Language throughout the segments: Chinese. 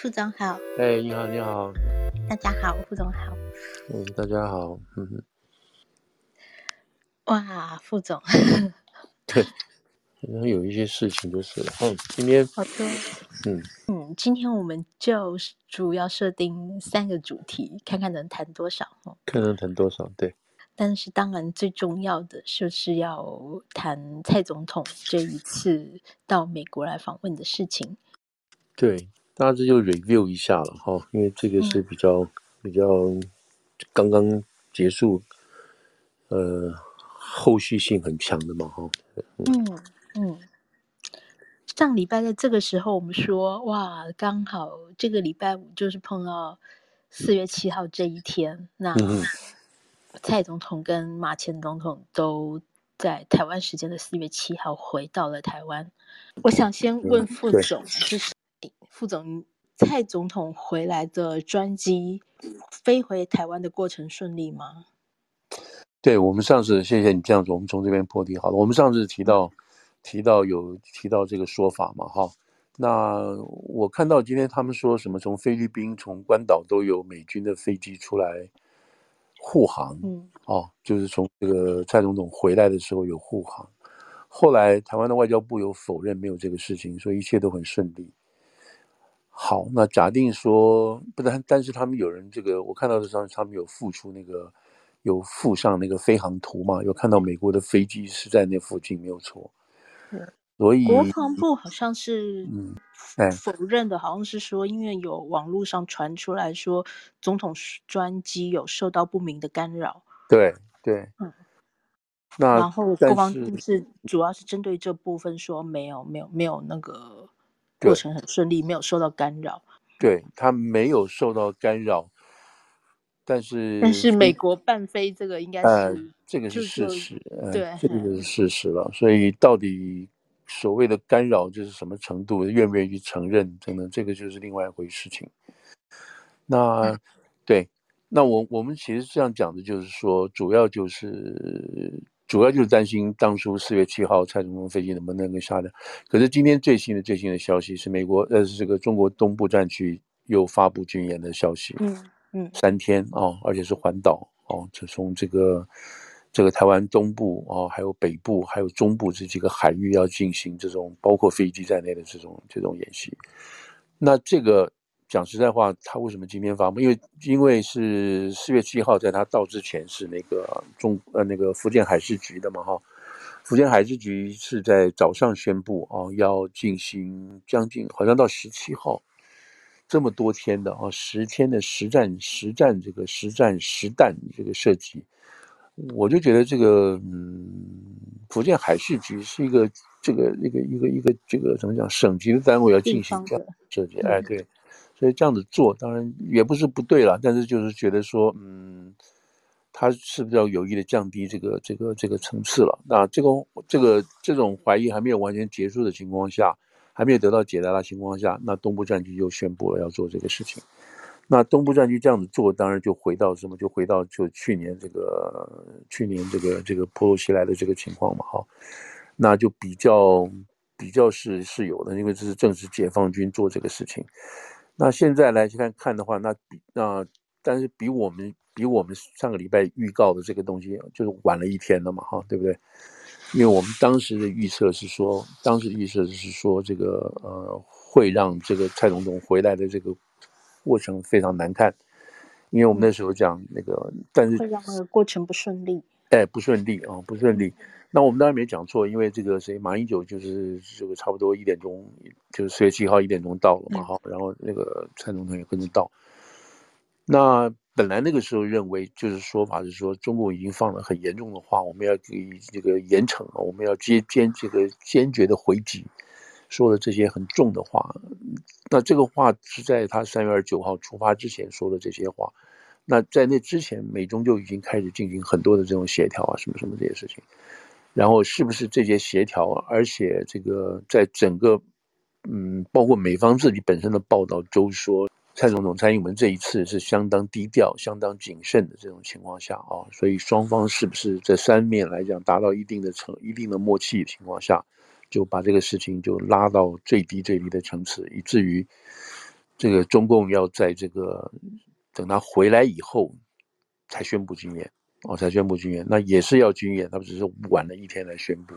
副总好。哎，你好，你好。大家好，副总好。嗯，大家好。嗯哼。哇，副总。对，然后有一些事情就是，嗯，今天。好的。嗯嗯，今天我们就主要设定三个主题，看看能谈多少哦。看能谈多少，对。但是当然最重要的就是要谈蔡总统这一次到美国来访问的事情。对。大致就 review 一下了哈，因为这个是比较、嗯、比较刚刚结束，呃，后续性很强的嘛哈。嗯嗯，上礼拜在这个时候我们说哇，刚好这个礼拜五就是碰到四月七号这一天，那蔡总统跟马前总统都在台湾时间的四月七号回到了台湾。我想先问副总，就是。副总，蔡总统回来的专机飞回台湾的过程顺利吗？对，我们上次，谢谢你这样子，我们从这边破题好了。我们上次提到提到有提到这个说法嘛，哈。那我看到今天他们说什么，从菲律宾、从关岛都有美军的飞机出来护航，嗯，哦，就是从这个蔡总统回来的时候有护航。后来台湾的外交部有否认没有这个事情，所以一切都很顺利。好，那假定说不但，但是他们有人这个，我看到的时候他们有附出那个，有附上那个飞航图嘛，有看到美国的飞机是在那附近，没有错。嗯，所以国防部好像是嗯，哎，否认的，好像是说，因为有网络上传出来说，总统专机有受到不明的干扰。对对，嗯，那然后国防部是主要是针对这部分说没有没有没有那个。过程很顺利，没有受到干扰。对，他没有受到干扰，但是但是美国伴飞这个应该是、呃、这个是事实，呃、对，这个是事实了。所以到底所谓的干扰就是什么程度，愿不愿意承认，等等，这个就是另外一回事情。那、嗯、对，那我我们其实这样讲的就是说，主要就是。主要就是担心当初四月七号蔡总统飞机能不能够下来。可是今天最新的最新的消息是美国呃是这个中国东部战区又发布军演的消息，嗯嗯，三天啊、哦，而且是环岛哦，就从这个这个台湾东部啊、哦，还有北部还有中部这几个海域要进行这种包括飞机在内的这种这种演习，那这个。讲实在话，他为什么今天发布？因为因为是四月七号，在他到之前是那个中呃那个福建海事局的嘛哈，福建海事局是在早上宣布啊，要进行将近好像到十七号这么多天的啊十天的实战实战这个实战实弹这个射击，我就觉得这个嗯，福建海事局是一个这个一个一个一个这个怎么讲省级的单位要进行这样设计，哎对。所以这样子做当然也不是不对了，但是就是觉得说，嗯，他是不是要有意的降低这个这个这个层次了？那这个这个这种怀疑还没有完全结束的情况下，还没有得到解答的情况下，那东部战区就宣布了要做这个事情。那东部战区这样子做，当然就回到什么？就回到就去年这个去年这个这个波罗西来的这个情况嘛，哈，那就比较比较是是有的，因为这是正是解放军做这个事情。那现在来去看看的话，那比那但是比我们比我们上个礼拜预告的这个东西就是晚了一天了嘛，哈，对不对？因为我们当时的预测是说，当时预测是说这个呃会让这个蔡总统回来的这个过程非常难看，因为我们那时候讲那个，但是过程不顺利，哎，不顺利啊，不顺利。那我们当然没讲错，因为这个谁马英九就是这个差不多一点钟，就是四月七号一点钟到了嘛，哈、嗯，然后那个蔡总统也跟着到。那本来那个时候认为就是说法是说，中共已经放了很严重的话，我们要给这个严惩啊，我们要坚坚这个坚决的回击，说了这些很重的话。那这个话是在他三月二十九号出发之前说的这些话。那在那之前，美中就已经开始进行很多的这种协调啊，什么什么这些事情。然后是不是这些协调，而且这个在整个，嗯，包括美方自己本身的报道都说，蔡总统蔡英文这一次是相当低调、相当谨慎的这种情况下啊，所以双方是不是这三面来讲达到一定的层一定的默契的情况下，就把这个事情就拉到最低最低的层次，以至于这个中共要在这个等他回来以后才宣布军演，哦，才宣布军演，那也是要军演，他们只是晚了一天来宣布。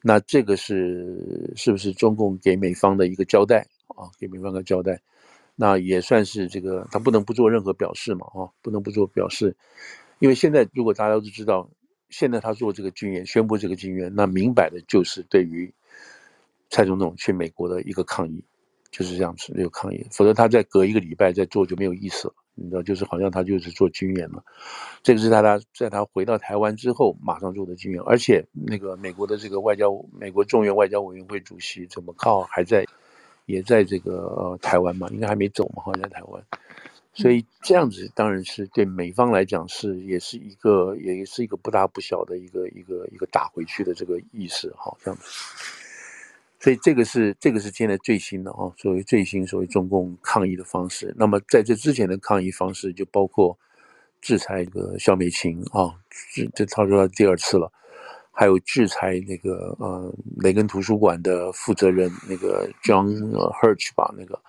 那这个是是不是中共给美方的一个交代啊？给美方的交代，那也算是这个他不能不做任何表示嘛，啊，不能不做表示，因为现在如果大家都知道，现在他做这个军演，宣布这个军演，那明摆的就是对于蔡总统去美国的一个抗议，就是这样子这个抗议，否则他再隔一个礼拜再做就没有意思了。你知道，就是好像他就是做军演嘛，这个是他他在他回到台湾之后马上做的军演，而且那个美国的这个外交，美国众院外交委员会主席怎么靠还在，也在这个呃台湾嘛，应该还没走嘛，好像在台湾，所以这样子当然是对美方来讲是也是一个也是一个不大不小的一个一个一个打回去的这个意思哈，这样子。所以这个是这个是现在最新的啊，所谓最新所谓中共抗议的方式。那么在这之前的抗议方式就包括制裁这个肖美琴啊，这这他说第二次了，还有制裁那个呃雷根图书馆的负责人那个 John Hirsch 吧，那个，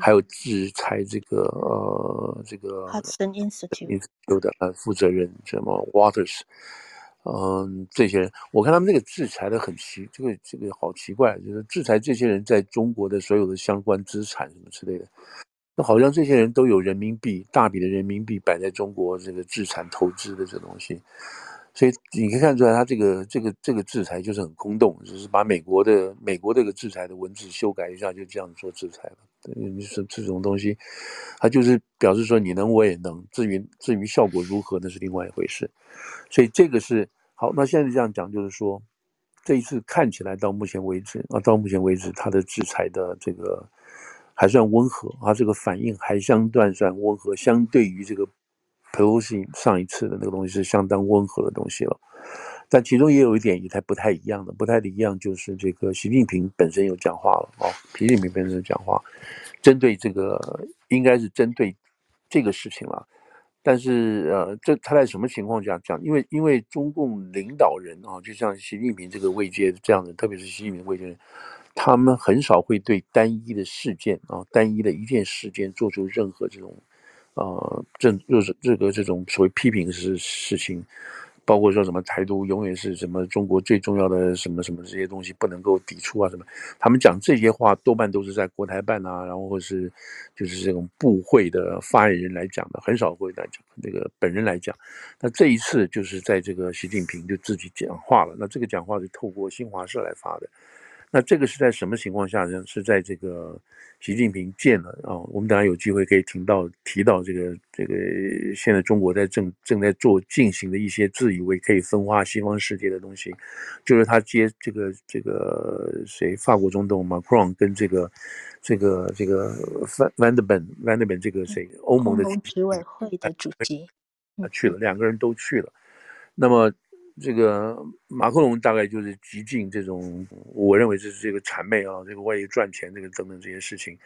还有制裁这个呃这个 Hudson Institute 的呃负责人什么 Waters。嗯，这些人，我看他们那个制裁的很奇，这个这个好奇怪，就是制裁这些人在中国的所有的相关资产什么之类的，那好像这些人都有人民币，大笔的人民币摆在中国这个资产投资的这东西，所以你可以看出来，他这个这个这个制裁就是很空洞，就是把美国的美国这个制裁的文字修改一下，就这样做制裁了。你说这种东西，他就是表示说你能我也能，至于至于效果如何那是另外一回事，所以这个是。好，那现在这样讲，就是说，这一次看起来到目前为止啊，到目前为止，他的制裁的这个还算温和啊，这个反应还相对算温和，相对于这个 Pelosi 上一次的那个东西是相当温和的东西了。但其中也有一点也太不太一样的，不太一样就是这个习近平本身有讲话了啊，习近平本身讲话，针对这个应该是针对这个事情了。但是，呃，这他在什么情况下讲？因为，因为中共领导人啊，就像习近平这个位阶这样的，特别是习近平位阶，他们很少会对单一的事件啊，单一的一件事件做出任何这种，呃，这就是这个这种所谓批评事事情。包括说什么台独永远是什么中国最重要的什么什么这些东西不能够抵触啊什么，他们讲这些话多半都是在国台办啊，然后或是就是这种部会的发言人来讲的，很少会来讲那个本人来讲。那这一次就是在这个习近平就自己讲话了，那这个讲话是透过新华社来发的。那这个是在什么情况下呢？是在这个习近平见了啊、哦，我们等下有机会可以听到提到这个这个现在中国在正正在做进行的一些自以为可以分化西方世界的东西，就是他接这个这个谁？法国总统 Macron 跟这个这个这个 Van der Bellen Van der Bellen 这个谁？欧盟的执委会的主席，他。去了，两个人都去了，那么。这个马克龙大概就是极尽这种，我认为这是这个谄媚啊，这个为了赚钱，这个等等这些事情。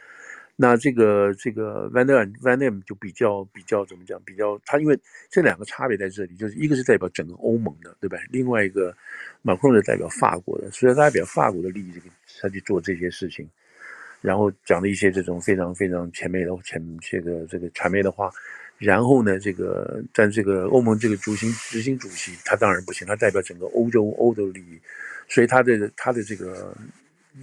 那这个这个 Van der Van der 就比较比较怎么讲？比较他因为这两个差别在这里，就是一个是代表整个欧盟的，对吧？另外一个马克龙是代表法国的，所以他代表法国的利益，这个他去做这些事情，然后讲了一些这种非常非常前面的前这个这个谄媚的话。然后呢，这个在这个欧盟这个执行执行主席，他当然不行，他代表整个欧洲欧洲利益，所以他的他的这个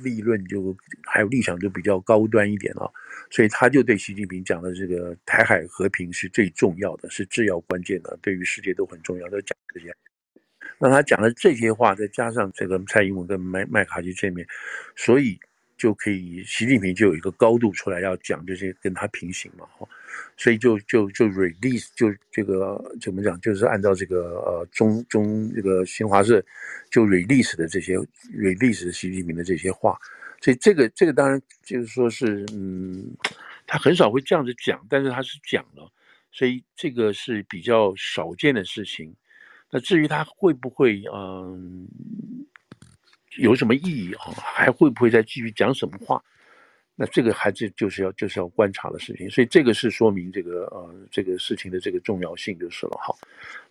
立论就还有立场就比较高端一点了，所以他就对习近平讲的这个台海和平是最重要的，是至要关键的，对于世界都很重要的讲这些。那他讲的这些话，再加上这个蔡英文跟麦麦卡锡见面，所以。就可以，习近平就有一个高度出来要讲这些跟他平行嘛，哈，所以就就就 release 就这个怎么讲，就是按照这个呃中中这个新华社就 release 的这些 release 习近平的这些话，所以这个这个当然就是说是嗯，他很少会这样子讲，但是他是讲了，所以这个是比较少见的事情。那至于他会不会嗯？有什么意义啊？还会不会再继续讲什么话？那这个还是就是要就是要观察的事情。所以这个是说明这个呃这个事情的这个重要性就是了。哈，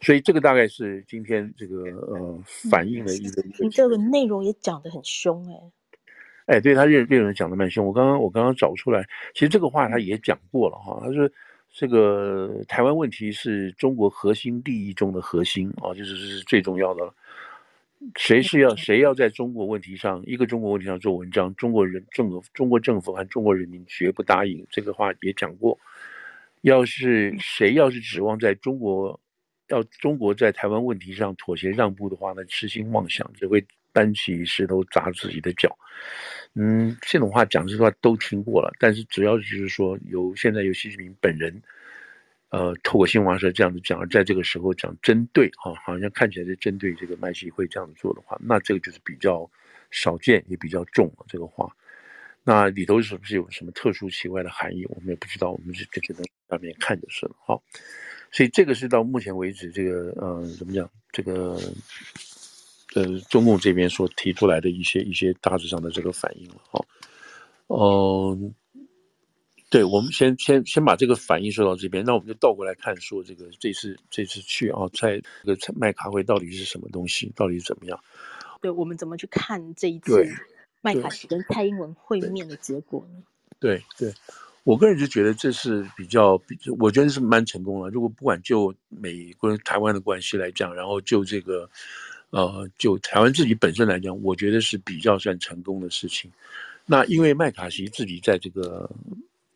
所以这个大概是今天这个呃反映的一个。你这个内容也讲得很凶哎。哎，对他认认人讲的蛮凶。我刚刚我刚刚找出来，其实这个话他也讲过了哈。他说这个台湾问题是中国核心利益中的核心啊，就是是最重要的了。谁是要谁要在中国问题上一个中国问题上做文章，中国人政府中国政府和中国人民绝不答应。这个话也讲过。要是谁要是指望在中国要中国在台湾问题上妥协让步的话，那痴心妄想，只会搬起石头砸自己的脚。嗯，这种话讲实话都听过了，但是只要就是说有现在有习近平本人。呃，透过新华社这样子讲，在这个时候讲针对哈、啊，好像看起来是针对这个麦习会这样子做的话，那这个就是比较少见也比较重了这个话。那里头是不是有什么特殊奇怪的含义？我们也不知道，我们就这些东西上面看就是了。好，所以这个是到目前为止这个呃怎么讲这个呃中共这边所提出来的一些一些大致上的这个反应了。好，嗯、对，我们先先先把这个反应说到这边，那我们就倒过来看，说这个这次这次去啊，在这个麦卡会到底是什么东西，到底是怎么样？对，我们怎么去看这一次麦卡锡跟蔡英文会面的结果呢？对对，对，我个人就觉得这是比较，比我觉得是蛮成功的。如果不管就美国跟台湾的关系来讲，然后就这个呃，就台湾自己本身来讲，我觉得是比较算成功的事情。那因为麦卡锡自己在这个。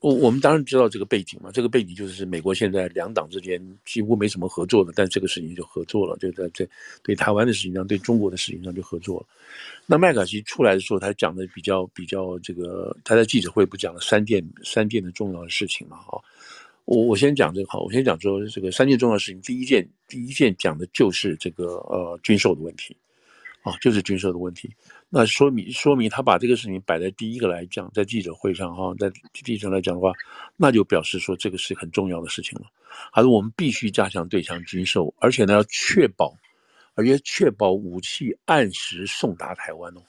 我我们当然知道这个背景嘛，这个背景就是美国现在两党之间几乎没什么合作的，但这个事情就合作了，就在这对台湾的事情上，对中国的事情上就合作了。那麦卡锡出来的时候，他讲的比较比较这个，他在记者会不讲了三件三件的重要的事情嘛？哈，我我先讲这个，好，我先讲说这个三件重要的事情，第一件第一件讲的就是这个呃军售的问题，啊，就是军售的问题。那说明说明他把这个事情摆在第一个来讲，在记者会上哈，在记者上来讲的话，那就表示说这个是很重要的事情了。还是我们必须加强对象军售，而且呢要确保，而且确保武器按时送达台湾哦。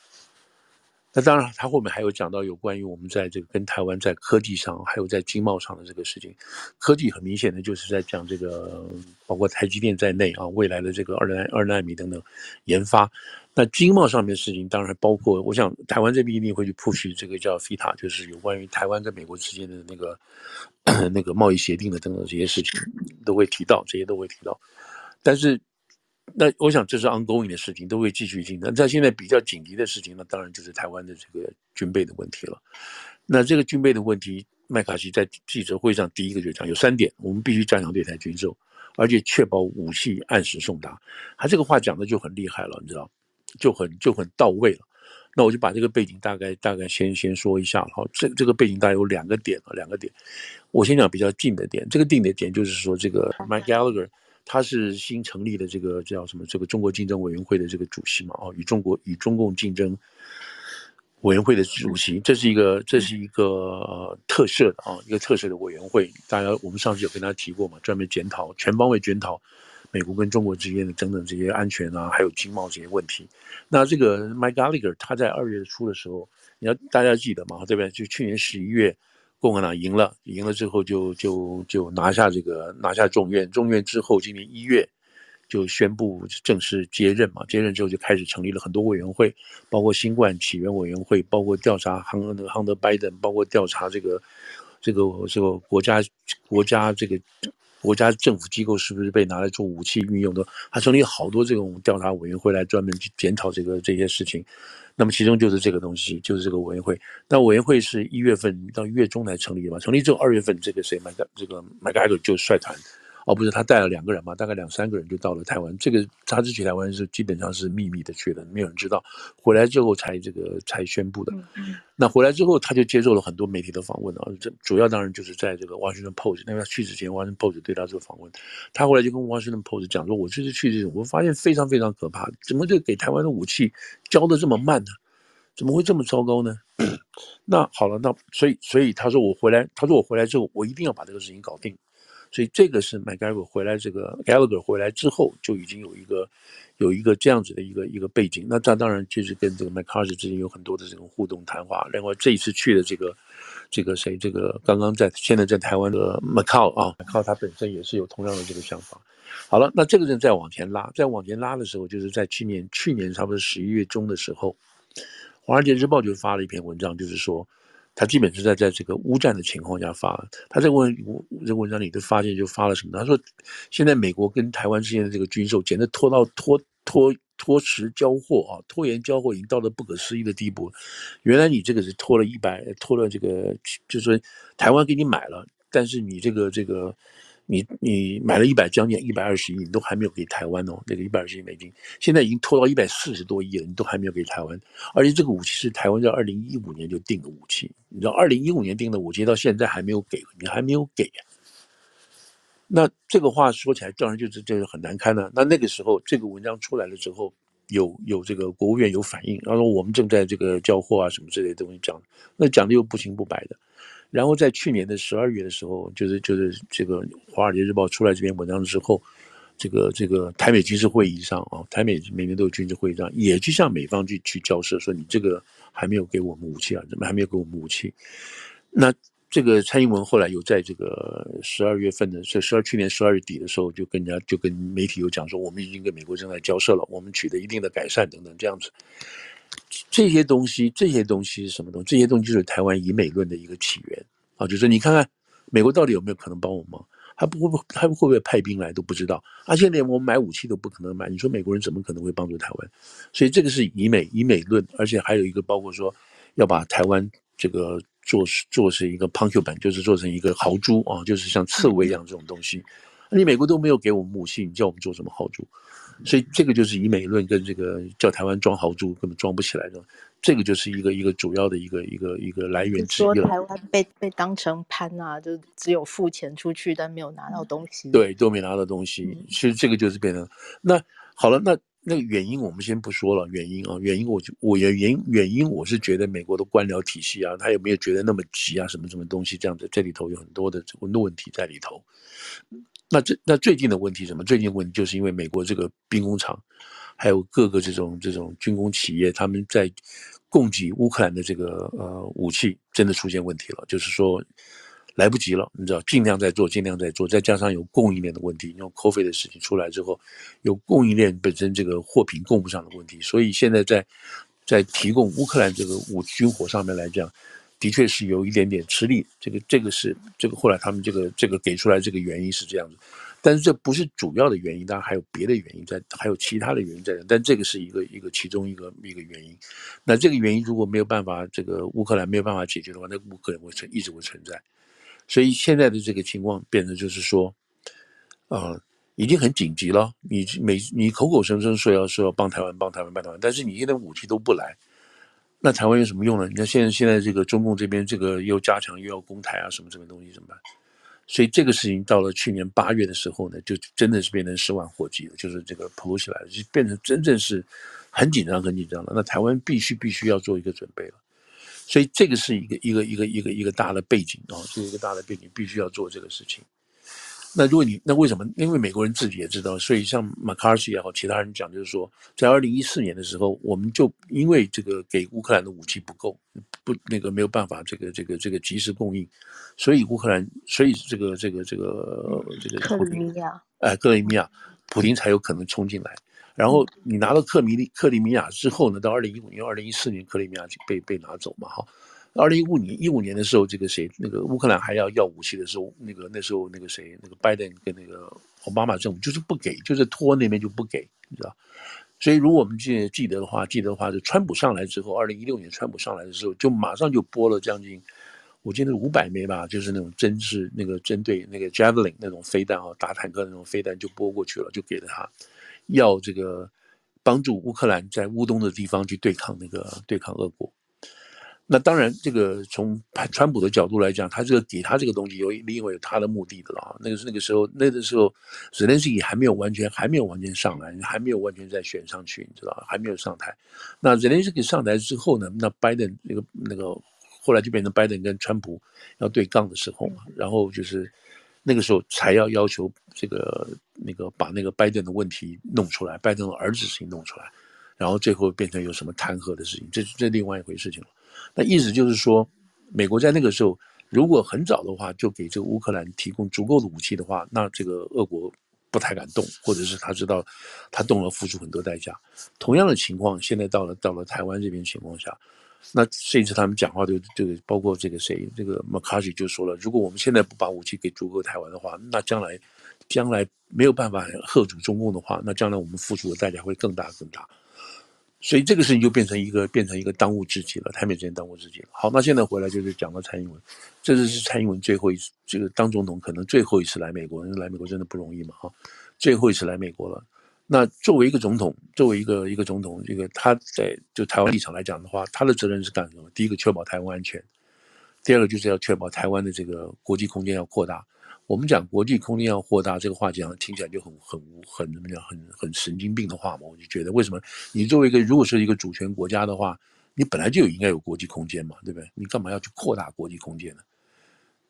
那当然，他后面还有讲到有关于我们在这个跟台湾在科技上，还有在经贸上的这个事情。科技很明显的就是在讲这个，包括台积电在内啊，未来的这个二奈二纳米等等研发。那经贸上面的事情，当然包括，我想台湾这边一定会去 push 这个叫 FTA，就是有关于台湾跟美国之间的那个 那个贸易协定的等等这些事情，都会提到，这些都会提到。但是。那我想这是 ongoing 的事情，都会继续进行。那现在比较紧急的事情呢，当然就是台湾的这个军备的问题了。那这个军备的问题，麦卡锡在记者会上第一个就讲有三点，我们必须加强对台军售，而且确保武器按时送达。他这个话讲的就很厉害了，你知道，就很就很到位了。那我就把这个背景大概大概先先说一下。好，这这个背景大概有两个点啊，两个点。我先讲比较近的点，这个近的点就是说这个 Mike Gallagher。他是新成立的这个叫什么？这个中国竞争委员会的这个主席嘛？哦，与中国与中共竞争委员会的主席，这是一个这是一个、呃、特设的啊，一个特设的委员会。大家我们上次有跟他提过嘛，专门检讨全方位检讨美国跟中国之间的等等这些安全啊，还有经贸这些问题。那这个 Mike Gallagher 他在二月初的时候，你要大家记得嘛，对不对？就去年十一月。共和党赢了，赢了之后就就就拿下这个拿下众院，众院之后今年一月就宣布正式接任嘛，接任之后就开始成立了很多委员会，包括新冠起源委员会，包括调查亨那个亨德拜登，包括调查这个这个这个国家国家这个国家政府机构是不是被拿来做武器运用的，他成立好多这种调查委员会来专门去检讨这个这些事情。那么其中就是这个东西，就是这个委员会。那委员会是一月份到一月中来成立的嘛？成立之后二月份，这个谁麦加这个麦卡锡就率团，哦不是他带了两个人嘛？大概两三个人就到了台湾。这个他是去台湾是基本上是秘密的去的，没有人知道。回来之后才这个才宣布的。那回来之后他就接受了很多媒体的访问啊，这主要当然就是在这个 Washington Post。那他去之前，Washington Post 对他做访问，他后来就跟 Washington Post 讲说：“我这次去这种，我发现非常非常可怕，怎么就给台湾的武器交的这么慢呢？”怎么会这么糟糕呢？那好了，那所以所以他说我回来，他说我回来之后，我一定要把这个事情搞定。所以这个是麦卡锡回来，这个 Gallagher 回来之后就已经有一个有一个这样子的一个一个背景。那这当然就是跟这个麦卡锡之间有很多的这种互动谈话。另外这一次去的这个这个谁，这个刚刚在现在在台湾的 Macau 啊，Macau 他本身也是有同样的这个想法。好了，那这个人再往前拉，再往前拉的时候，就是在去年去年差不多十一月中的时候。华尔街日报》就发了一篇文章，就是说，他基本是在在这个乌战的情况下发。他这个文这文章里都发现就发了什么？他说，现在美国跟台湾之间的这个军售，简直拖到拖拖拖迟交货啊，拖延交货已经到了不可思议的地步。原来你这个是拖了一百，拖了这个，就是说台湾给你买了，但是你这个这个。你你买了一百将近一百二十亿，你都还没有给台湾哦，那个一百二十亿美金，现在已经拖到一百四十多亿了，你都还没有给台湾，而且这个武器是台湾在二零一五年就定的武器，你知道二零一五年定的武器到现在还没有给，你还没有给，那这个话说起来当然就是就是很难堪了。那那个时候这个文章出来了之后，有有这个国务院有反应，然后我们正在这个交货啊什么之类的东西讲，那讲的又不清不白的。然后在去年的十二月的时候，就是就是这个《华尔街日报》出来这篇文章之后，这个这个台美军事会议上啊，台美每年都有军事会议上，也去向美方去去交涉，说你这个还没有给我们武器啊，怎么还没有给我们武器？那这个蔡英文后来有在这个十二月份的，这十二去年十二月底的时候，就跟人家就跟媒体有讲说，我们已经跟美国正在交涉了，我们取得一定的改善等等这样子。这些东西，这些东西是什么东西？这些东西就是台湾以美论的一个起源啊！就是你看看，美国到底有没有可能帮我们？他不会不，他会不会派兵来都不知道。而且连我们买武器都不可能买，你说美国人怎么可能会帮助台湾？所以这个是以美以美论，而且还有一个包括说要把台湾这个做做成一个 concubine，就是做成一个豪猪啊，就是像刺猬一样这种东西。你美国都没有给我们武器，你叫我们做什么豪猪？所以这个就是以美论跟这个叫台湾装豪猪根本装不起来的，这个就是一个一个主要的一个一个一个来源之一。说台湾被被当成潘啊，就只有付钱出去，但没有拿到东西。对，都没拿到东西。其实这个就是变成那好了，那那个原因我们先不说了，原因啊，原因我就我原原原因我是觉得美国的官僚体系啊，他有没有觉得那么急啊，什么什么东西这样子，这里头有很多的很多问题在里头。那这那最近的问题什么？最近问题就是因为美国这个兵工厂，还有各个这种这种军工企业，他们在供给乌克兰的这个呃武器，真的出现问题了。就是说来不及了，你知道，尽量在做，尽量在做，再加上有供应链的问题，因为 COVID 的事情出来之后，有供应链本身这个货品供不上的问题，所以现在在在提供乌克兰这个武军火上面来讲。的确是有一点点吃力，这个这个是这个后来他们这个这个给出来这个原因是这样子，但是这不是主要的原因，当然还有别的原因在，还有其他的原因在，但这个是一个一个其中一个一个原因。那这个原因如果没有办法，这个乌克兰没有办法解决的话，那乌克兰会存一直会存在。所以现在的这个情况变成就是说，呃，已经很紧急了。你每你口口声声说要说要帮台湾帮台湾帮台湾，但是你现在武器都不来。那台湾有什么用呢？你看现在现在这个中共这边这个又加强又要攻台啊，什么什么东西怎么办？所以这个事情到了去年八月的时候呢，就真的是变成十万火急了，就是这个扑起来了，就变成真正是很紧张很紧张了。那台湾必须必须要做一个准备了。所以这个是一个一个一个一个一个大的背景啊，是一个大的背景必须要做这个事情。那如果你那为什么？因为美国人自己也知道，所以像马卡西也好，其他人讲就是说，在二零一四年的时候，我们就因为这个给乌克兰的武器不够，不那个没有办法这个这个这个及时供应，所以乌克兰，所以这个这个这个这个克里米亚，哎，克里米亚，普京才有可能冲进来。然后你拿到克米利克里米亚之后呢，到二零一五年、二零一四年，克里米亚就被被拿走嘛，哈。二零一五年一五年的时候，这个谁，那个乌克兰还要要武器的时候，那个那时候那个谁，那个拜登跟那个奥巴马政府就是不给，就是拖那边就不给，你知道。所以如果我们记记得的话，记得的话，就川普上来之后，二零一六年川普上来的时候，就马上就拨了将近，我记得五百枚吧，就是那种针是那个针对那个 Javelin 那种飞弹啊，打坦克那种飞弹就拨过去了，就给了他，要这个帮助乌克兰在乌东的地方去对抗那个对抗俄国。那当然，这个从川普的角度来讲，他这个给他这个东西有另外有他的目的的了。那个是那个时候，那个时候泽连斯基还没有完全还没有完全上来，还没有完全再选上去，你知道还没有上台。那泽连斯基上台之后呢，那拜登那个那个后来就变成拜登跟川普要对杠的时候嘛，然后就是那个时候才要要求这个那个把那个拜登的问题弄出来，拜登的儿子事情弄出来，然后最后变成有什么弹劾的事情，这这另外一回事情了。那意思就是说，美国在那个时候，如果很早的话就给这个乌克兰提供足够的武器的话，那这个俄国不太敢动，或者是他知道他动了付出很多代价。同样的情况，现在到了到了台湾这边情况下，那这一次他们讲话就就包括这个谁，这个 McCarthy 就说了，如果我们现在不把武器给足够台湾的话，那将来将来没有办法吓阻中共的话，那将来我们付出的代价会更大更大。所以这个事情就变成一个变成一个当务之急了，台美之间当务之急了。好，那现在回来就是讲到蔡英文，这次是蔡英文最后一次这个当总统，可能最后一次来美国，因为来美国真的不容易嘛，哈，最后一次来美国了。那作为一个总统，作为一个一个总统，这个他在就台湾立场来讲的话，他的责任是干什么？第一个，确保台湾安全；第二个，就是要确保台湾的这个国际空间要扩大。我们讲国际空间要扩大这个话讲听起来就很很很怎么讲很很神经病的话嘛，我就觉得为什么你作为一个如果是一个主权国家的话，你本来就应该有国际空间嘛，对不对？你干嘛要去扩大国际空间呢？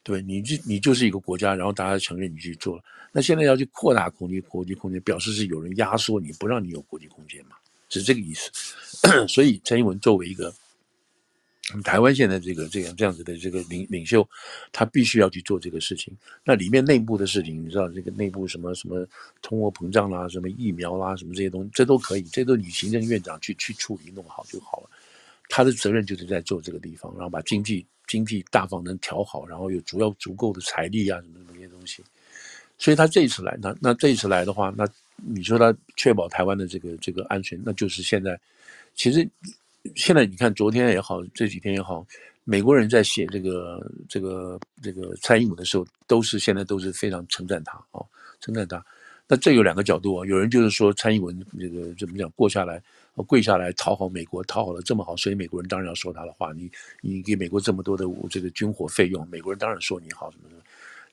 对，你就你就是一个国家，然后大家承认你去做了，那现在要去扩大空间国际空间，表示是有人压缩你不让你有国际空间嘛，是这个意思。所以蔡英文作为一个。台湾现在这个这样这样子的这个领领袖，他必须要去做这个事情。那里面内部的事情，你知道这个内部什么什么通货膨胀啦，什么疫苗啦，什么这些东西，这都可以，这都你行政院长去去处理弄好就好了。他的责任就是在做这个地方，然后把经济经济大方能调好，然后有足要足够的财力啊，什么什么些东西。所以他这一次来，那那这一次来的话，那你说他确保台湾的这个这个安全，那就是现在其实。现在你看，昨天也好，这几天也好，美国人在写这个这个这个蔡英文的时候，都是现在都是非常称赞他啊，称赞他。那这有两个角度啊，有人就是说蔡英文这个怎么讲，过下来跪下来讨好美国，讨好的这么好，所以美国人当然要说他的话。你你给美国这么多的这个军火费用，美国人当然说你好什么什么。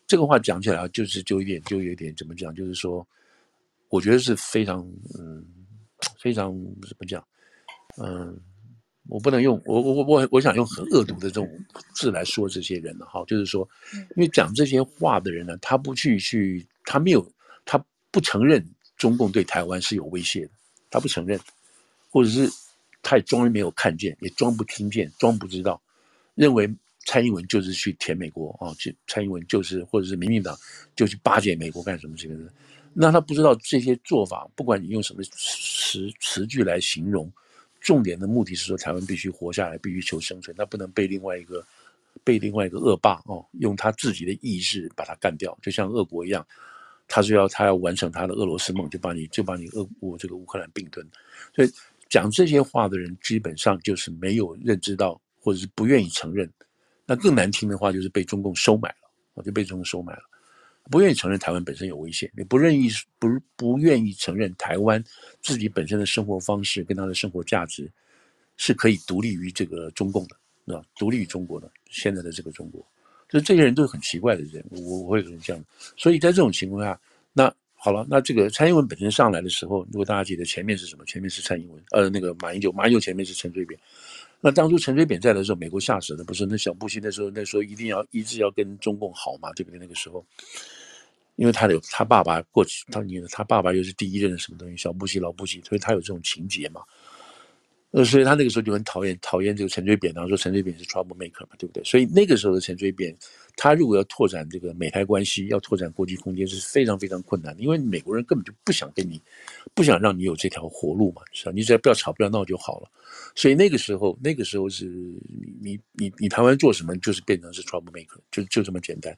这个话讲起来就是就有点就有点怎么讲，就是说，我觉得是非常嗯非常怎么讲嗯。我不能用我我我我想用很恶毒的这种字来说这些人了哈，就是说，因为讲这些话的人呢，他不去去，他没有，他不承认中共对台湾是有威胁的，他不承认，或者是他也装没有看见，也装不听见，装不知道，认为蔡英文就是去舔美国啊，去蔡英文就是或者是民进党就去巴结美国干什么这个的，那他不知道这些做法，不管你用什么词词句来形容。重点的目的是说，台湾必须活下来，必须求生存，他不能被另外一个被另外一个恶霸哦，用他自己的意志把他干掉，就像俄国一样，他是要他要完成他的俄罗斯梦，就把你就把你俄我这个乌克兰并吞。所以讲这些话的人，基本上就是没有认知到，或者是不愿意承认。那更难听的话，就是被中共收买了，我就被中共收买了。不愿意承认台湾本身有危险，你不愿意不不愿意承认台湾自己本身的生活方式跟他的生活价值是可以独立于这个中共的，是吧？独立于中国的现在的这个中国，就这些人都是很奇怪的人，我我会很这样。所以在这种情况下，那好了，那这个蔡英文本身上来的时候，如果大家记得前面是什么？前面是蔡英文，呃，那个马英九，马英九前面是陈水扁。那当初陈水扁在的时候，美国吓死了，不是？那小布希那时候那时候一定要一直要跟中共好嘛，对不对？那个时候。因为他有他爸爸过去，他你他爸爸又是第一任的什么东西，小布希老布希，所以他有这种情节嘛。呃，所以他那个时候就很讨厌讨厌这个陈水扁，然后说陈水扁是 trouble maker 嘛，对不对？所以那个时候的陈水扁，他如果要拓展这个美台关系，要拓展国际空间是非常非常困难的，因为美国人根本就不想跟你，不想让你有这条活路嘛，是吧？你只要不要吵不要闹就好了。所以那个时候，那个时候是你你你你台湾做什么，就是变成是 trouble maker，就就这么简单。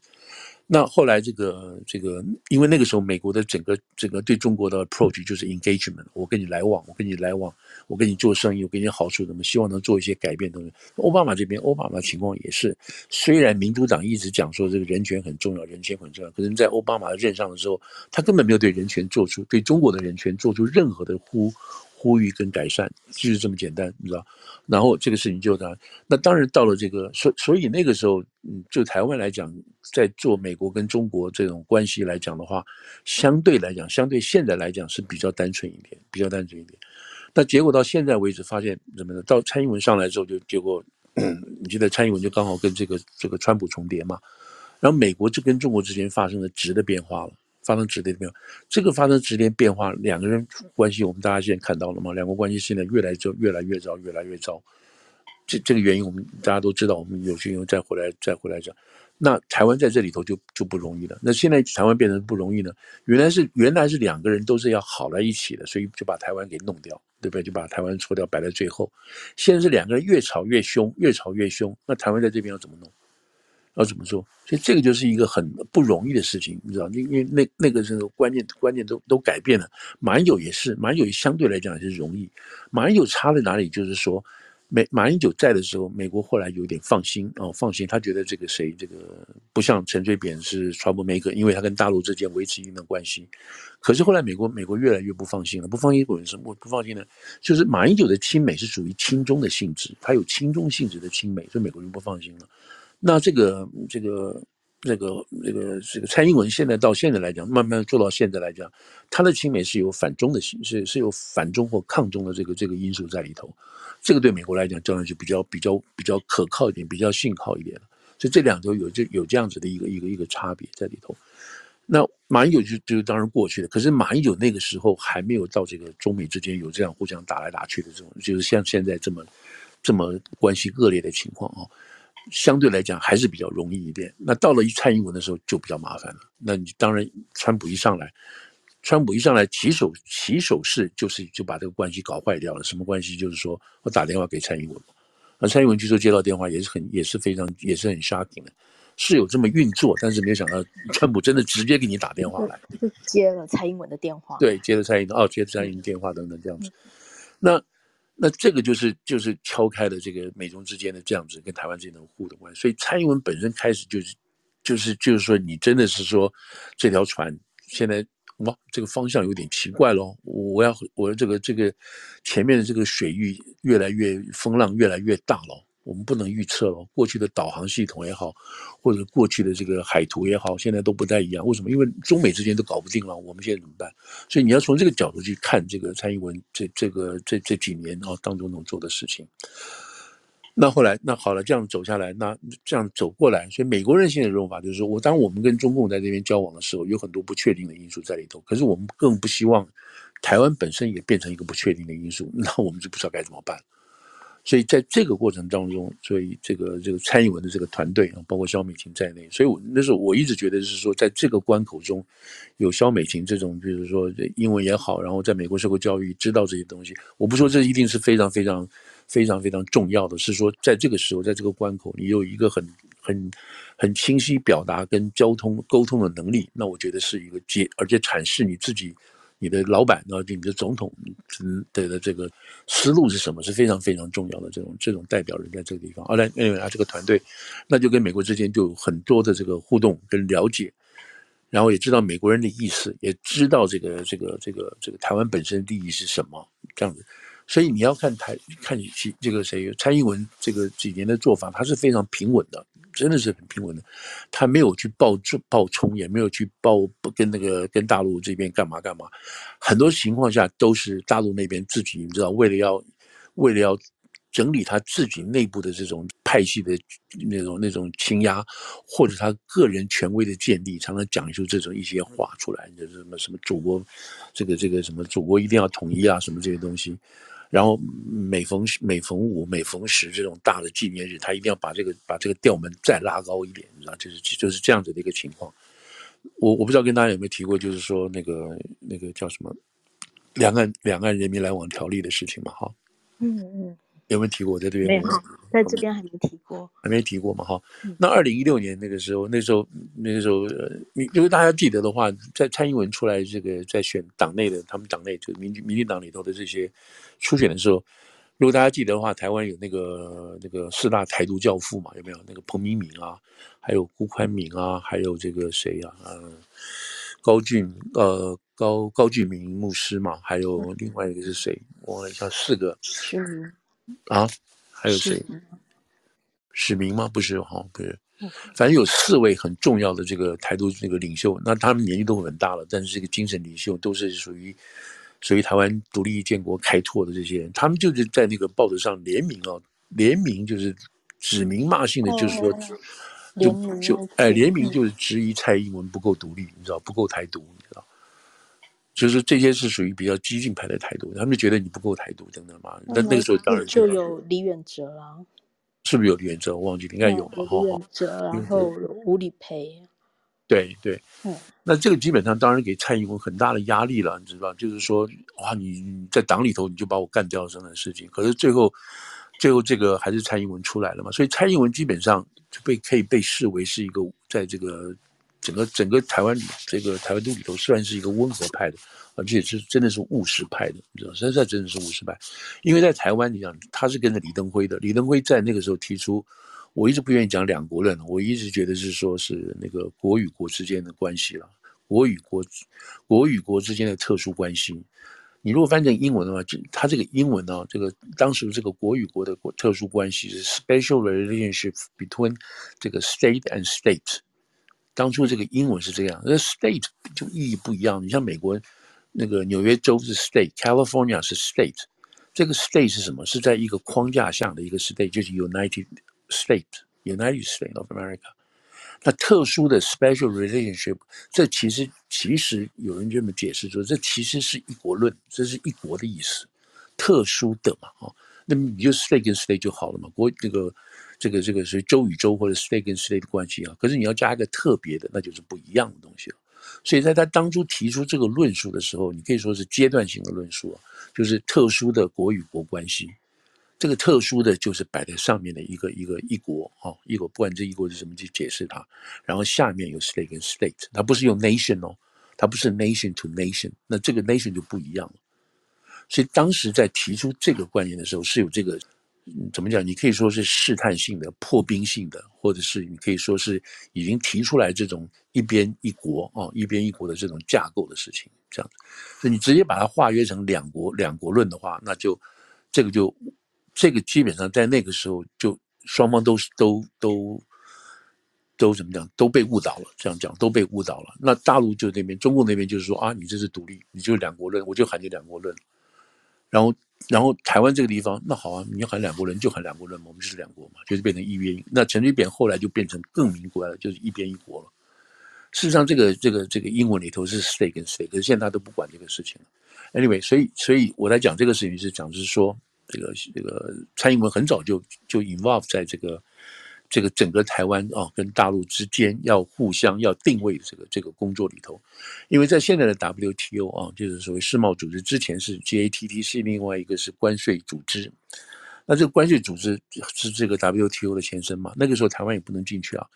那后来，这个这个，因为那个时候美国的整个整个对中国的 approach 就是 engagement，我跟你来往，我跟你来往，我跟你做生意，我给你好处，怎么希望能做一些改变东西。奥巴马这边，奥巴马情况也是，虽然民主党一直讲说这个人权很重要，人权很重要，可是，在奥巴马任上的时候，他根本没有对人权做出对中国的人权做出任何的呼。呼吁跟改善就是这么简单，你知道？然后这个事情就他，那当然到了这个，所所以那个时候，嗯，就台湾来讲，在做美国跟中国这种关系来讲的话，相对来讲，相对现在来讲是比较单纯一点，比较单纯一点。那结果到现在为止，发现什么呢？到蔡英文上来之后，就结果，你记得蔡英文就刚好跟这个这个川普重叠嘛，然后美国就跟中国之间发生了质的变化了。发生质的变化，这个发生质变变化，两个人关系我们大家现在看到了吗？两国关系现在越来就越来越糟，越来越糟。这这个原因我们大家都知道，我们有机会再回来再回来讲。那台湾在这里头就就不容易了。那现在台湾变成不容易呢？原来是原来是两个人都是要好在一起的，所以就把台湾给弄掉，对不对？就把台湾搓掉，摆在最后。现在是两个人越吵越凶，越吵越凶。那台湾在这边要怎么弄？要怎么做？所以这个就是一个很不容易的事情，你知道？因为那那个时候观念观念都都改变了。马英九也是，马英九相对来讲也是容易。马英九差在哪里？就是说。美马英九在的时候，美国后来有点放心哦，放心，他觉得这个谁，这个不像陈水扁是 trouble maker，因为他跟大陆之间维持一定的关系。可是后来美国美国越来越不放心了，不放心，为什么不放心呢？就是马英九的亲美是属于亲中的性质，他有亲中性质的亲美，所以美国人不放心了。那这个这个。这个这个这个蔡英文现在到现在来讲，慢慢做到现在来讲，他的亲美是有反中的形式，是有反中或抗中的这个这个因素在里头。这个对美国来讲，当然就比较比较比较可靠一点，比较信靠一点了。所以这两头有这有这样子的一个一个一个差别在里头。那马英九就就当然过去了，可是马英九那个时候还没有到这个中美之间有这样互相打来打去的这种，就是像现在这么这么关系恶劣的情况啊。相对来讲还是比较容易一点。那到了蔡英文的时候就比较麻烦了。那你当然，川普一上来，川普一上来起手起手式就是就把这个关系搞坏掉了。什么关系？就是说我打电话给蔡英文，那蔡英文据说接到电话也是很也是非常也是很 shocking 的，是有这么运作，但是没有想到川普真的直接给你打电话来，就接了蔡英文的电话，对，接了蔡英文哦，接了蔡英文电话等等这样子，那。那这个就是就是敲开了这个美中之间的这样子跟台湾之间的互动关系，所以蔡英文本身开始就是就是就是说，你真的是说这条船现在哇，这个方向有点奇怪咯，我要我的这个这个前面的这个水域越来越风浪越来越大了。我们不能预测了，过去的导航系统也好，或者过去的这个海图也好，现在都不太一样。为什么？因为中美之间都搞不定了，我们现在怎么办？所以你要从这个角度去看这个蔡英文这这个这这几年啊当中能做的事情。那后来那好了，这样走下来，那这样走过来，所以美国人现在的用法就是说，我当我们跟中共在这边交往的时候，有很多不确定的因素在里头。可是我们更不希望台湾本身也变成一个不确定的因素，那我们就不知道该怎么办。所以在这个过程当中，所以这个这个蔡英文的这个团队啊，包括萧美琴在内，所以我那时候我一直觉得是说，在这个关口中，有萧美琴这种，就是说英文也好，然后在美国受过教育，知道这些东西。我不说这一定是非常非常非常非常重要的，是说在这个时候，在这个关口，你有一个很很很清晰表达跟交通沟通的能力，那我觉得是一个结，而且阐释你自己。你的老板，啊你的总统，嗯，的的这个思路是什么？是非常非常重要的。这种这种代表人在这个地方，后来因为他这个团队，那就跟美国之间就有很多的这个互动跟了解，然后也知道美国人的意思，也知道这个这个这个这个台湾本身利益是什么，这样子。所以你要看台看你这个谁蔡英文这个几年的做法，他是非常平稳的。真的是很平稳的，他没有去爆爆冲，也没有去爆跟那个跟大陆这边干嘛干嘛。很多情况下都是大陆那边自己，你知道，为了要为了要整理他自己内部的这种派系的那种那种倾压，或者他个人权威的建立，常常讲出这种一些话出来，就是什么什么祖国，这个这个什么祖国一定要统一啊，什么这些东西。然后每逢每逢五每逢十这种大的纪念日，他一定要把这个把这个调门再拉高一点，你知道，就是就是这样子的一个情况。我我不知道跟大家有没有提过，就是说那个那个叫什么两岸两岸人民来往条例的事情嘛，哈。嗯嗯。有没有提过？我在这边没有，在这边还没提过，还没提过嘛？哈，那二零一六年那个时候，那时候那个时候，你如果大家记得的话，在蔡英文出来这个在选党内的，他们党内就民民进党里头的这些初选的时候，如果大家记得的话，台湾有那个那个四大台独教父嘛？有没有那个彭明敏啊，还有辜宽敏啊，还有这个谁呀？嗯，高俊呃高高俊明牧师嘛？还有另外一个是谁？我忘了一下，四个。啊，还有谁？史明吗？不是哈，不是。反正有四位很重要的这个台独这个领袖，那他们年纪都很大了，但是这个精神领袖都是属于属于台湾独立建国开拓的这些人，他们就是在那个报纸上联名啊，联名就是指名骂姓的，就是说，就就哎，联名就是质疑蔡英文不够独立，你知道，不够台独，你知道。就是这些是属于比较激进派的态度，他们就觉得你不够台独等等嘛。那那个时候当然就有李远哲了。是不是有李远哲？我忘记，应该有吧？李远哲，然后吴理培。对对，嗯，那这个基本上当然给蔡英文很大的压力了，你知道，就是说，哇，你你在党里头你就把我干掉这样的事情，可是最后，最后这个还是蔡英文出来了嘛，所以蔡英文基本上就被可以被视为是一个在这个整个整个台湾这个台湾岛里头虽然是一个温和派的，而且是真的是务实派的，你知道，实在真的是务实派，因为在台湾你想他是跟着李登辉的，李登辉在那个时候提出。我一直不愿意讲两国论，我一直觉得是说是那个国与国之间的关系了，国与国，国与国之间的特殊关系。你如果翻成英文的话，就它这个英文呢、这个当时这个国与国的特殊关系是 special relationship between 这个 state and state。当初这个英文是这样，那 state 就意义不一样。你像美国那个纽约州是 state，California 是 state，这个 state 是什么？是在一个框架下的一个 state，就是 United。States，United States of America，那特殊的 special relationship，这其实其实有人这么解释说，这其实是一国论，这是一国的意思，特殊的嘛，哦，那么你就 state 跟 state 就好了嘛，国这个这个这个是州与州或者 state 跟 state 的关系啊，可是你要加一个特别的，那就是不一样的东西了。所以在他当初提出这个论述的时候，你可以说是阶段性的论述啊，就是特殊的国与国关系。这个特殊的就是摆在上面的一个一个一国啊，一国，不管这一国是什么去解释它，然后下面有 state 跟 state，它不是用 nation 哦，它不是 nation to nation，那这个 nation 就不一样了。所以当时在提出这个观念的时候，是有这个怎么讲？你可以说是试探性的、破冰性的，或者是你可以说是已经提出来这种一边一国啊，一边一国的这种架构的事情，这样子。所以你直接把它化约成两国两国论的话，那就这个就。这个基本上在那个时候就双方都是都都都怎么讲都被误导了，这样讲都被误导了。那大陆就那边，中共那边就是说啊，你这是独立，你就是两国论，我就喊你两国论。然后然后台湾这个地方，那好啊，你要喊两国人就喊两国人嘛，我们就是两国嘛，就是变成一边。那陈水扁后来就变成更民国了，就是一边一国了。事实上，这个这个这个英文里头是 state 跟 state，可是现在他都不管这个事情了。Anyway，所以所以我在讲这个事情是讲就是说。这个这个蔡英文很早就就 involve 在这个这个整个台湾啊跟大陆之间要互相要定位的这个这个工作里头，因为在现在的 WTO 啊，就是所谓世贸组织之前是 GATT 是另外一个是关税组织，那这个关税组织是这个 WTO 的前身嘛，那个时候台湾也不能进去啊。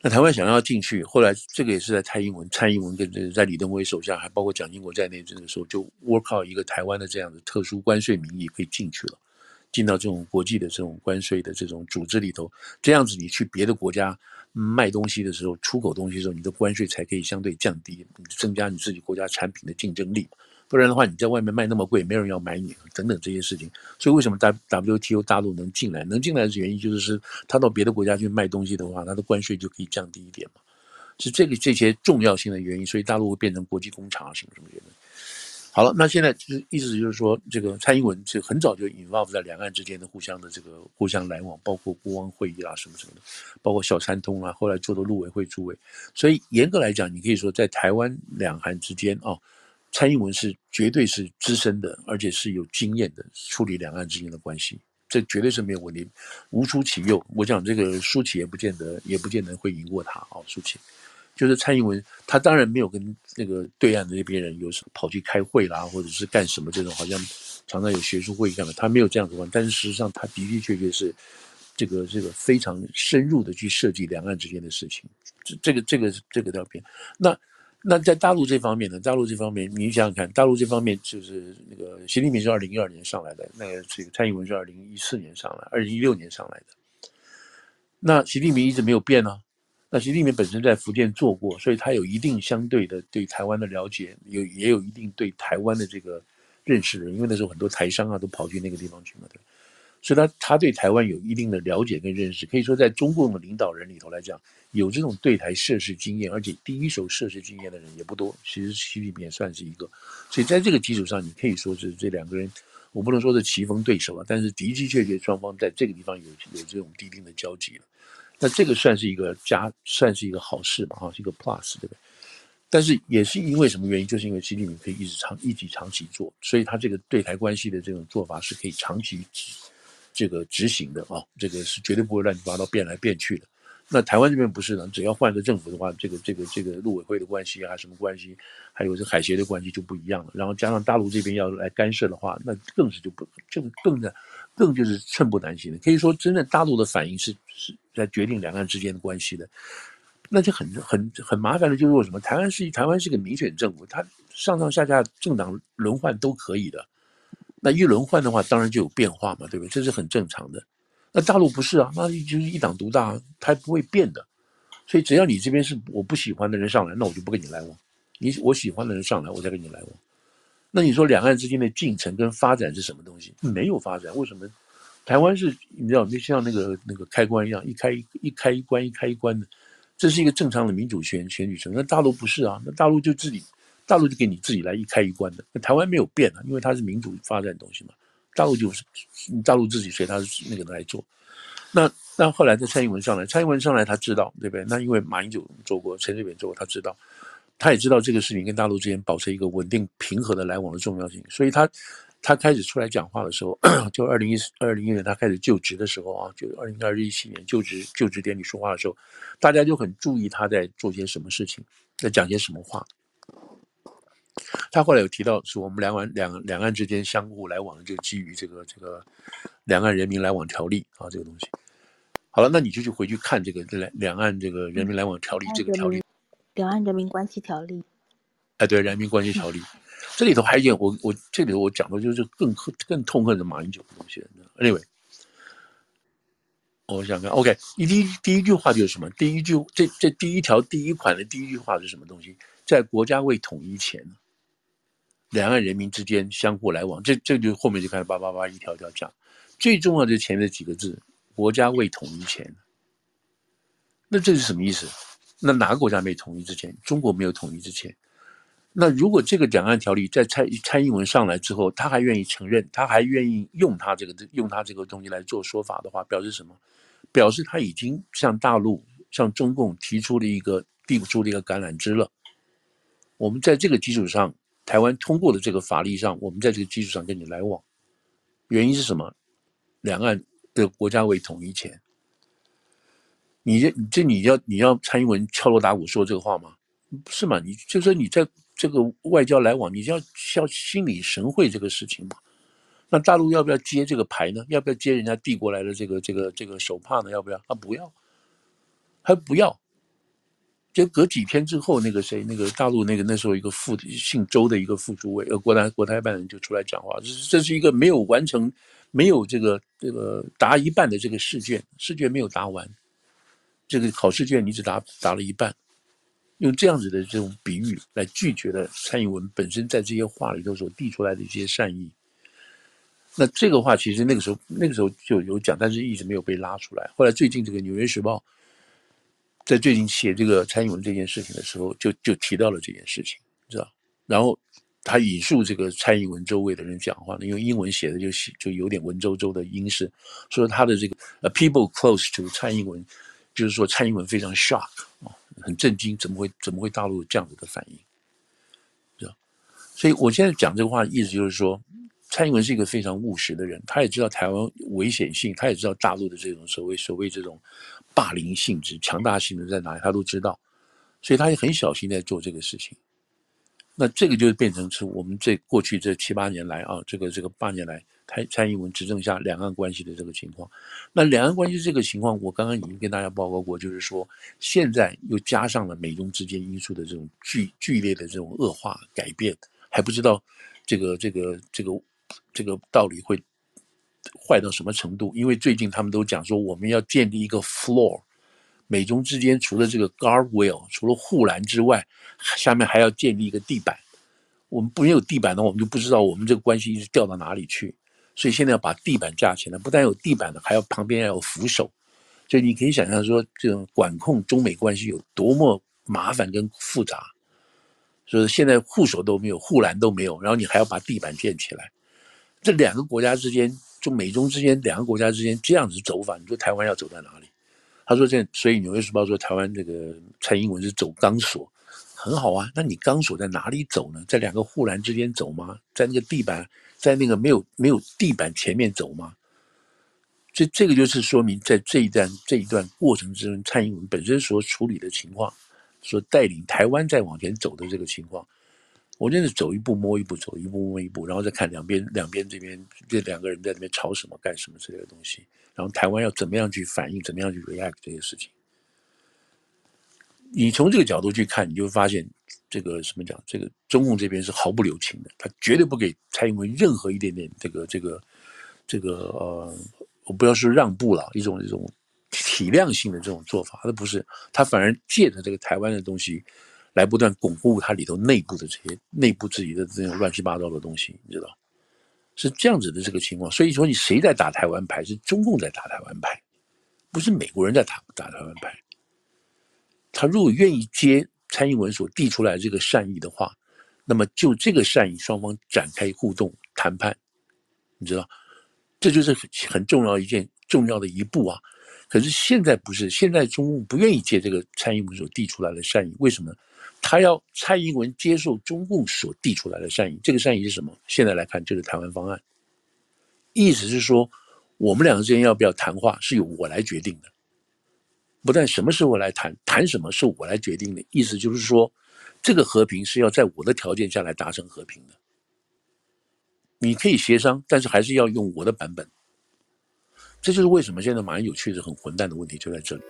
那台湾想要进去，后来这个也是在蔡英文、蔡英文跟这在李登辉手下，还包括蒋经国在内，这个时候就 work out 一个台湾的这样的特殊关税名义可以进去了，进到这种国际的这种关税的这种组织里头，这样子你去别的国家卖东西的时候，出口东西的时候，你的关税才可以相对降低，增加你自己国家产品的竞争力。不然的话，你在外面卖那么贵，没人要买你，等等这些事情。所以为什么 WTO 大陆能进来？能进来的原因就是是，他到别的国家去卖东西的话，他的关税就可以降低一点嘛。是这个这些重要性的原因，所以大陆会变成国际工厂啊什么什么原因。好了，那现在就是意思就是说，这个蔡英文是很早就 involve 在两岸之间的互相的这个互相来往，包括国王会议啊什么什么的，包括小三通啊，后来做的陆委会主委。所以严格来讲，你可以说在台湾两韩之间啊。蔡英文是绝对是资深的，而且是有经验的处理两岸之间的关系，这绝对是没有问题，无出其右。我讲这个舒淇也不见得，也不见得会赢过他啊。舒淇就是蔡英文，他当然没有跟那个对岸的那边人有跑去开会啦，或者是干什么这种，好像常常有学术会议干的，他没有这样子玩。但是事实上，他的的确确是这个这个非常深入的去设计两岸之间的事情。这这个这个这个照片，那。那在大陆这方面呢？大陆这方面，你想想看，大陆这方面就是那个习近平是二零一二年上来的，那个这个蔡英文是二零一四年上来，二零一六年上来的。那习近平一直没有变呢、那习近平本身在福建做过，所以他有一定相对的对台湾的了解，有也有一定对台湾的这个认识的，因为那时候很多台商啊都跑去那个地方去嘛，对。所以他他对台湾有一定的了解跟认识，可以说在中共的领导人里头来讲，有这种对台设事经验，而且第一手设事经验的人也不多。其实习近平也算是一个，所以在这个基础上，你可以说是这两个人，我不能说是棋逢对手啊，但是的的确确双方在这个地方有有这种一定的交集了。那这个算是一个加，算是一个好事吧，哈，是一个 plus，对不对？但是也是因为什么原因？就是因为习近平可以一直长一直长期做，所以他这个对台关系的这种做法是可以长期。这个执行的啊，这个是绝对不会乱七八糟变来变去的。那台湾这边不是呢，只要换个政府的话，这个这个这个陆委会的关系啊，什么关系，还有这海协的关系就不一样了。然后加上大陆这边要来干涉的话，那更是就不就更的更就是寸步难行的。可以说，真正大陆的反应是是在决定两岸之间的关系的，那就很很很麻烦的，就是说什么？台湾是台湾是个民选政府，它上上下下政党轮换都可以的。那一轮换的话，当然就有变化嘛，对不对？这是很正常的。那大陆不是啊，那就是一党独大，它不会变的。所以只要你这边是我不喜欢的人上来，那我就不跟你来往。你我喜欢的人上来，我再跟你来往。那你说两岸之间的进程跟发展是什么东西？没有发展，为什么？台湾是你知道，就像那个那个开关一样，一开一一开一关一开一关的，这是一个正常的民主选选举程。那大陆不是啊，那大陆就自己，大陆就给你自己来一开一关的。那台湾没有变啊，因为它是民主发展的东西嘛。大陆就是大陆自己随他那个来做，那那后来在蔡英文上来，蔡英文上来他知道对不对？那因为马英九做过，陈水扁做过，他知道，他也知道这个事情跟大陆之间保持一个稳定平和的来往的重要性，所以他他开始出来讲话的时候，就二零一二零一年他开始就职的时候啊，就二零二一七年就职就职典礼说话的时候，大家就很注意他在做些什么事情，在讲些什么话。他后来有提到说，我们两岸两两岸之间相互来往，就基于这个这个两岸人民来往条例啊，这个东西。好了，那你就去回去看这个两两岸这个人民来往条例这个条例，两岸人民关系条例。哎，对，人民关系条例，这里头还有一我我这里头我讲的就是更更痛恨的马英九的东西。Anyway，我想看 OK，第一第一句话就是什么？第一句这这第一条第一款的第一句话是什么东西？在国家未统一前。两岸人民之间相互来往，这这就后面就开始叭叭叭一条一条讲。最重要的前面几个字，国家未统一前。那这是什么意思？那哪个国家没统一之前？中国没有统一之前。那如果这个两岸条例在蔡蔡英文上来之后，他还愿意承认，他还愿意用他这个用他这个东西来做说法的话，表示什么？表示他已经向大陆向中共提出了一个递出了一个橄榄枝了。我们在这个基础上。台湾通过的这个法律上，我们在这个基础上跟你来往，原因是什么？两岸的国家未统一前，你这这你要你要蔡英文敲锣打鼓说这个话吗？不是嘛？你就说你在这个外交来往，你就要要心领神会这个事情嘛。那大陆要不要接这个牌呢？要不要接人家递过来的这个这个这个手帕呢？要不要？他，不要，还不要。就隔几天之后，那个谁，那个大陆那个那时候一个副姓周的一个副主委，呃，国台国台办人就出来讲话，这是这是一个没有完成，没有这个这个答一半的这个试卷，试卷没有答完，这个考试卷你只答答了一半，用这样子的这种比喻来拒绝了蔡英文本身在这些话里头所递出来的一些善意。那这个话其实那个时候那个时候就有讲，但是一直没有被拉出来。后来最近这个《纽约时报》。在最近写这个蔡英文这件事情的时候，就就提到了这件事情，知道？然后他引述这个蔡英文周围的人讲话呢，因为英文写的就写就有点文绉绉的英式，说他的这个呃，people close to 蔡英文，就是说蔡英文非常 shock 啊，很震惊，怎么会怎么会大陆有这样子的反应？所以我现在讲这个话，意思就是说，蔡英文是一个非常务实的人，他也知道台湾危险性，他也知道大陆的这种所谓所谓这种。霸凌性质、强大性质在哪里，他都知道，所以他也很小心在做这个事情。那这个就变成是我们这过去这七八年来啊，这个这个八年来，蔡蔡英文执政下两岸关系的这个情况。那两岸关系这个情况，我刚刚已经跟大家报告过，就是说现在又加上了美中之间因素的这种剧剧烈的这种恶化改变，还不知道这个这个这个这个道理会。坏到什么程度？因为最近他们都讲说，我们要建立一个 floor，美中之间除了这个 guardrail，除了护栏之外，下面还要建立一个地板。我们不没有地板的话，我们就不知道我们这个关系一直掉到哪里去。所以现在要把地板架起来，不但有地板的，还要旁边要有扶手。所以你可以想象说，这种管控中美关系有多么麻烦跟复杂。所以现在护手都没有，护栏都没有，然后你还要把地板建起来，这两个国家之间。就美中之间两个国家之间这样子走法，你说台湾要走在哪里？他说这，所以《纽约时报》说台湾这个蔡英文是走钢索，很好啊。那你钢索在哪里走呢？在两个护栏之间走吗？在那个地板，在那个没有没有地板前面走吗？这这个就是说明，在这一段这一段过程之中，蔡英文本身所处理的情况，所带领台湾再往前走的这个情况，我真的走一步摸一步，走一步摸一步，然后再看两边两边这边这两个人在那边吵什么干什么之类的东西，然后台湾要怎么样去反应，怎么样去 react 这些事情。你从这个角度去看，你就发现，这个什么讲，这个中共这边是毫不留情的，他绝对不给蔡英文任何一点点这个这个这个呃，我不要说让步了，一种一种体谅性的这种做法，他不是他反而借着这个台湾的东西，来不断巩固他里头内部的这些内部自己的这种乱七八糟的东西，你知道，是这样子的这个情况。所以说，你谁在打台湾牌？是中共在打台湾牌，不是美国人在打打台湾牌。他如果愿意接蔡英文所递出来这个善意的话，那么就这个善意，双方展开互动谈判，你知道，这就是很很重要一件重要的一步啊。可是现在不是，现在中共不愿意接这个蔡英文所递出来的善意，为什么？他要蔡英文接受中共所递出来的善意，这个善意是什么？现在来看，就是台湾方案，意思是说，我们两个之间要不要谈话，是由我来决定的。不但什么时候来谈，谈什么是我来决定的。意思就是说，这个和平是要在我的条件下来达成和平的。你可以协商，但是还是要用我的版本。这就是为什么现在马英九确实、很混蛋的问题就在这里。